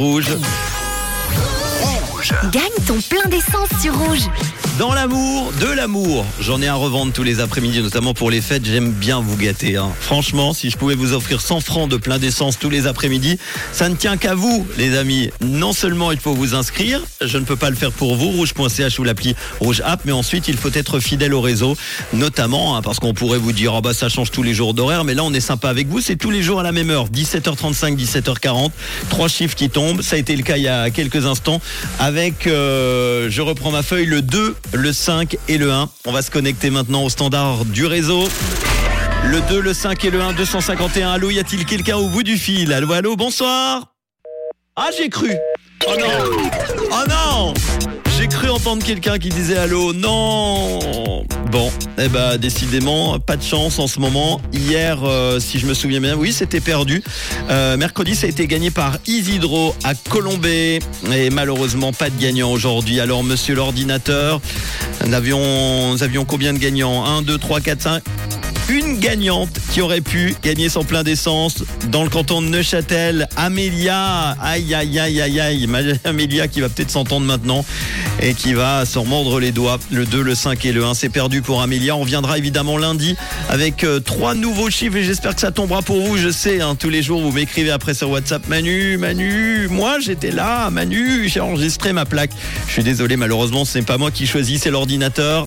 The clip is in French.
Rouge. Gagne ton plein d'essence sur Rouge. Dans l'amour, de l'amour. J'en ai à revendre tous les après-midi, notamment pour les fêtes. J'aime bien vous gâter. hein. Franchement, si je pouvais vous offrir 100 francs de plein d'essence tous les après-midi, ça ne tient qu'à vous, les amis. Non seulement il faut vous inscrire, je ne peux pas le faire pour vous, rouge.ch ou l'appli Rouge App, mais ensuite il faut être fidèle au réseau, notamment hein, parce qu'on pourrait vous dire, ah bah ça change tous les jours d'horaire, mais là on est sympa avec vous, c'est tous les jours à la même heure, 17h35, 17h40, trois chiffres qui tombent. Ça a été le cas il y a quelques instants avec, euh, je reprends ma feuille, le 2, le 5 et le 1. On va se connecter maintenant au standard du réseau. Le 2, le 5 et le 1, 251. Allô, y a-t-il quelqu'un au bout du fil? Allô, allô, bonsoir Ah, j'ai cru Oh non Oh non J'ai cru entendre quelqu'un qui disait allô. Non Bon, eh ben décidément, pas de chance en ce moment. Hier, euh, si je me souviens bien, oui, c'était perdu. Euh, mercredi, ça a été gagné par Isidro à Colombay. Et malheureusement, pas de gagnant aujourd'hui. Alors, monsieur l'ordinateur, nous avions, nous avions combien de gagnants? 1, 2, 3, 4, 5 une gagnante qui aurait pu gagner son plein d'essence dans le canton de Neuchâtel, Amélia. Aïe, aïe, aïe, aïe, aïe. Amélia qui va peut-être s'entendre maintenant et qui va s'en mordre les doigts. Le 2, le 5 et le 1, c'est perdu pour Amélia. On viendra évidemment lundi avec euh, trois nouveaux chiffres et j'espère que ça tombera pour vous. Je sais, hein, tous les jours, vous m'écrivez après sur WhatsApp Manu, Manu, moi j'étais là, Manu, j'ai enregistré ma plaque. Je suis désolé, malheureusement, ce n'est pas moi qui choisis, c'est l'ordinateur.